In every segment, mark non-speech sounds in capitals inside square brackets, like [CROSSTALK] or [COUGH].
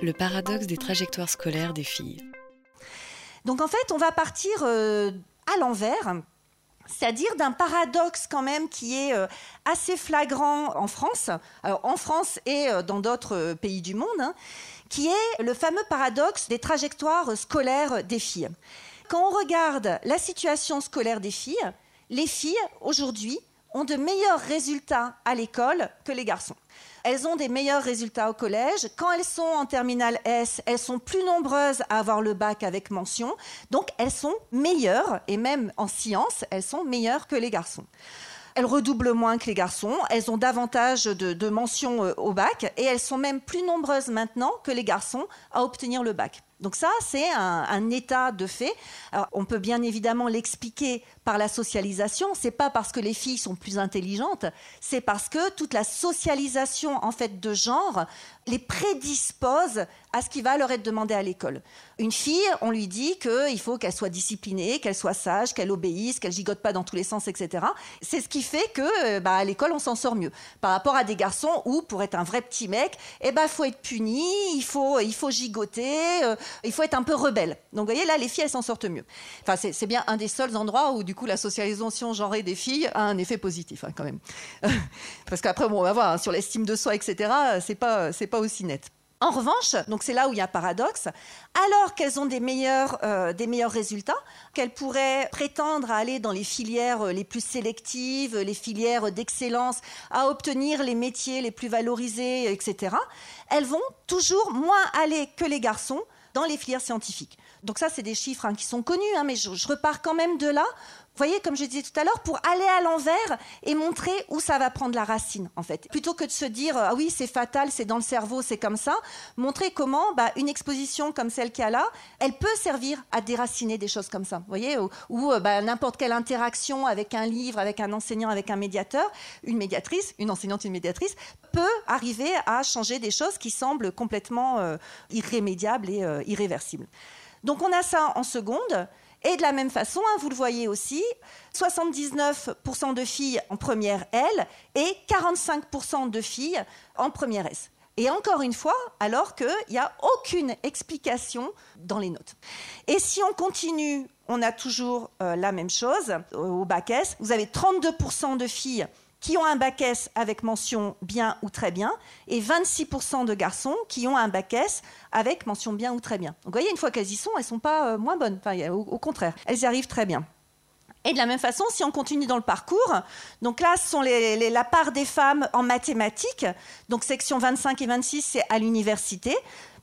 Le paradoxe des trajectoires scolaires des filles. Donc en fait, on va partir euh, à l'envers, c'est-à-dire d'un paradoxe quand même qui est euh, assez flagrant en France, en France et euh, dans d'autres pays du monde, hein, qui est le fameux paradoxe des trajectoires scolaires des filles. Quand on regarde la situation scolaire des filles, les filles aujourd'hui ont de meilleurs résultats à l'école que les garçons. Elles ont des meilleurs résultats au collège. Quand elles sont en terminale S, elles sont plus nombreuses à avoir le bac avec mention. Donc elles sont meilleures, et même en sciences, elles sont meilleures que les garçons. Elles redoublent moins que les garçons, elles ont davantage de, mentions euh, au bac, et elles sont même plus nombreuses maintenant que les garçons à obtenir le bac. Donc ça, c'est un, état de fait. On peut bien évidemment l'expliquer par la socialisation. C'est pas parce que les filles sont plus intelligentes, c'est parce que toute la socialisation en fait de genre les prédispose à ce qui va leur être demandé à l'école. Une fille, on lui dit qu'il faut qu'elle soit disciplinée, qu'elle soit sage, qu'elle obéisse, qu'elle gigote pas dans tous les sens, etc. C'est ce qui fait que, bah, à l'école, on s'en sort mieux. Par rapport à des garçons où, pour être un vrai petit mec, eh ben, faut être puni, il faut, il faut gigoter, euh, il faut être un peu rebelle. Donc, vous voyez, là, les filles, elles s'en sortent mieux. Enfin, c'est bien un des seuls endroits où, du coup, la socialisation genrée des filles a un effet positif, hein, quand même. [LAUGHS] Parce qu'après, bon, on va voir, hein, sur l'estime de soi, etc., c'est pas, pas aussi net. En revanche, donc c'est là où il y a un paradoxe, alors qu'elles ont des meilleurs, euh, des meilleurs résultats, qu'elles pourraient prétendre à aller dans les filières les plus sélectives, les filières d'excellence, à obtenir les métiers les plus valorisés, etc., elles vont toujours moins aller que les garçons dans les filières scientifiques. Donc ça, c'est des chiffres hein, qui sont connus, hein, mais je, repars quand même de là vous voyez, comme je disais tout à l'heure, pour aller à l'envers et montrer où ça va prendre la racine, en fait. Plutôt que de se dire, ah oui, c'est fatal, c'est dans le cerveau, c'est comme ça, montrer comment bah, une exposition comme celle qu'il y a là, elle peut servir à déraciner des choses comme ça. Vous voyez, ou, bah, n'importe quelle interaction avec un livre, avec un enseignant, avec un médiateur, une médiatrice, une enseignante, une médiatrice, peut arriver à changer des choses qui semblent complètement euh, irrémédiables et euh, irréversibles. Donc on a ça en seconde. Et de la même façon, hein, vous le voyez aussi, 79% de filles en première L et 45% de filles en première S. Et encore une fois, alors qu'il n'y a aucune explication dans les notes. Et si on continue, on a toujours euh, la même chose au bac S. Vous avez 32% de filles qui ont un bac S avec mention bien ou très bien, et 26% de garçons qui ont un bac S avec mention bien ou très bien. Donc vous voyez, une fois qu'elles y sont, elles ne sont pas euh, moins bonnes, au, contraire, elles y arrivent très bien. Et de la même façon, si on continue dans le parcours, donc là, ce sont la part des femmes en mathématiques, donc section 25 et 26, c'est à l'université,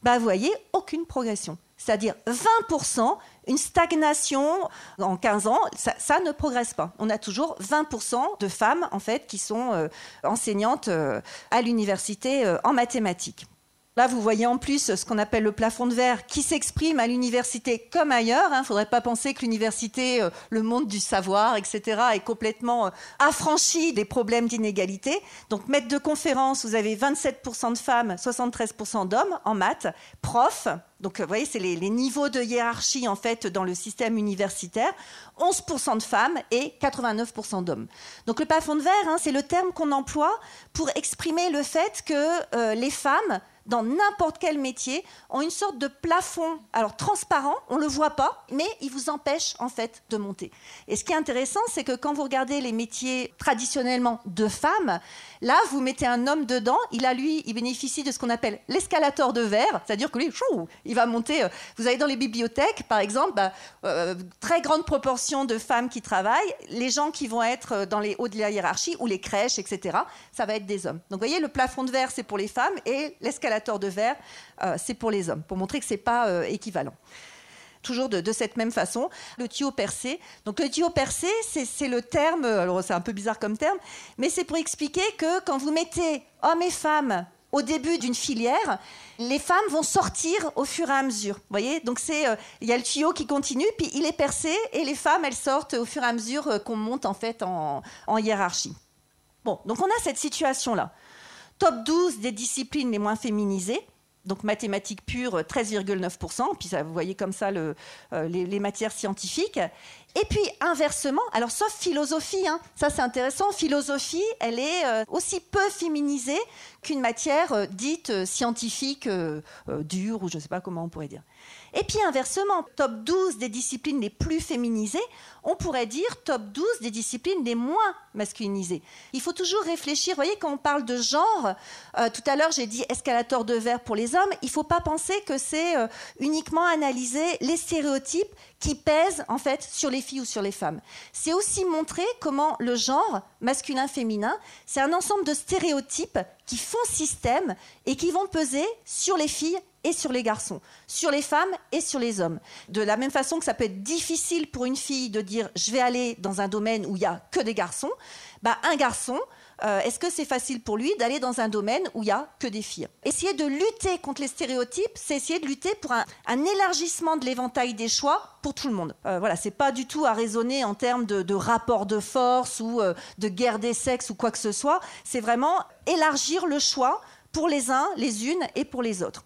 bah, vous voyez, aucune progression. C'est-à-dire 20% une stagnation en 15 ans, ça, ne progresse pas. On a toujours 20% de femmes en fait qui sont euh, enseignantes euh, à l'université euh, en mathématiques. Là, vous voyez en plus ce qu'on appelle le plafond de verre qui s'exprime à l'université comme ailleurs. Il hein. ne faudrait pas penser que l'université, euh, le monde du savoir, etc., est complètement euh, affranchi des problèmes d'inégalité. Donc, maître de conférence, vous avez 27% de femmes, 73% d'hommes en maths. Prof, donc, vous voyez, c'est les, niveaux de hiérarchie, en fait, dans le système universitaire. 11% de femmes et 89% d'hommes. Donc, le plafond de verre, hein, c'est le terme qu'on emploie pour exprimer le fait que euh, les femmes dans n'importe quel métier, ont une sorte de plafond, alors transparent, on ne le voit pas, mais il vous empêche en fait de monter. Et ce qui est intéressant, c'est que quand vous regardez les métiers traditionnellement de femmes, là, vous mettez un homme dedans, il a lui, il bénéficie de ce qu'on appelle l'escalator de verre, c'est-à-dire que lui, chou, il va monter. Euh, vous allez dans les bibliothèques, par exemple, bah, euh, très grande proportion de femmes qui travaillent, les gens qui vont être dans les hauts de la hiérarchie, ou les crèches, etc., ça va être des hommes. Donc vous voyez, le plafond de verre, c'est pour les femmes, et l'escalator de verre, euh, c'est pour les hommes, pour montrer que ce n'est pas euh, équivalent toujours de, cette même façon, le tuyau percé. Donc le tuyau percé, c'est le terme, alors c'est un peu bizarre comme terme, mais c'est pour expliquer que quand vous mettez hommes et femmes au début d'une filière, les femmes vont sortir au fur et à mesure. Vous voyez Donc euh, il y a le tuyau qui continue, puis il est percé et les femmes elles sortent au fur et à mesure qu'on monte en fait en hiérarchie. Bon, donc on a cette situation là top 12 des disciplines les moins féminisées. Donc mathématiques pures, 13,9%, puis ça, vous voyez comme ça euh, les, matières scientifiques. Et puis inversement, alors sauf philosophie, hein, ça c'est intéressant, philosophie, elle est euh, aussi peu féminisée qu'une matière euh, dite scientifique dure, ou je ne sais pas comment on pourrait dire. Et puis inversement, top 12 des disciplines les plus féminisées, on pourrait dire top 12 des disciplines les moins masculinisées. Il faut toujours réfléchir, vous voyez, quand on parle de genre, tout à l'heure j'ai dit escalator de verre pour les hommes, il ne faut pas penser que c'est uniquement analyser les stéréotypes qui pèsent en fait sur les filles ou sur les femmes. C'est aussi montrer comment le genre masculin-féminin, c'est un ensemble de stéréotypes qui font système et qui vont peser sur les filles et sur les garçons, sur les femmes et sur les hommes. De la même façon que ça peut être difficile pour une fille de dire je vais aller dans un domaine où il n'y a que des garçons, bah, un garçon, euh, est-ce que c'est facile pour lui d'aller dans un domaine où il n'y a que des filles? Essayer de lutter contre les stéréotypes, c'est essayer de lutter pour un, élargissement de l'éventail des choix pour tout le monde. Euh, voilà, c'est pas du tout à raisonner en termes de, rapport de force ou euh, de guerre des sexes ou quoi que ce soit. C'est vraiment élargir le choix pour les uns, les unes et pour les autres.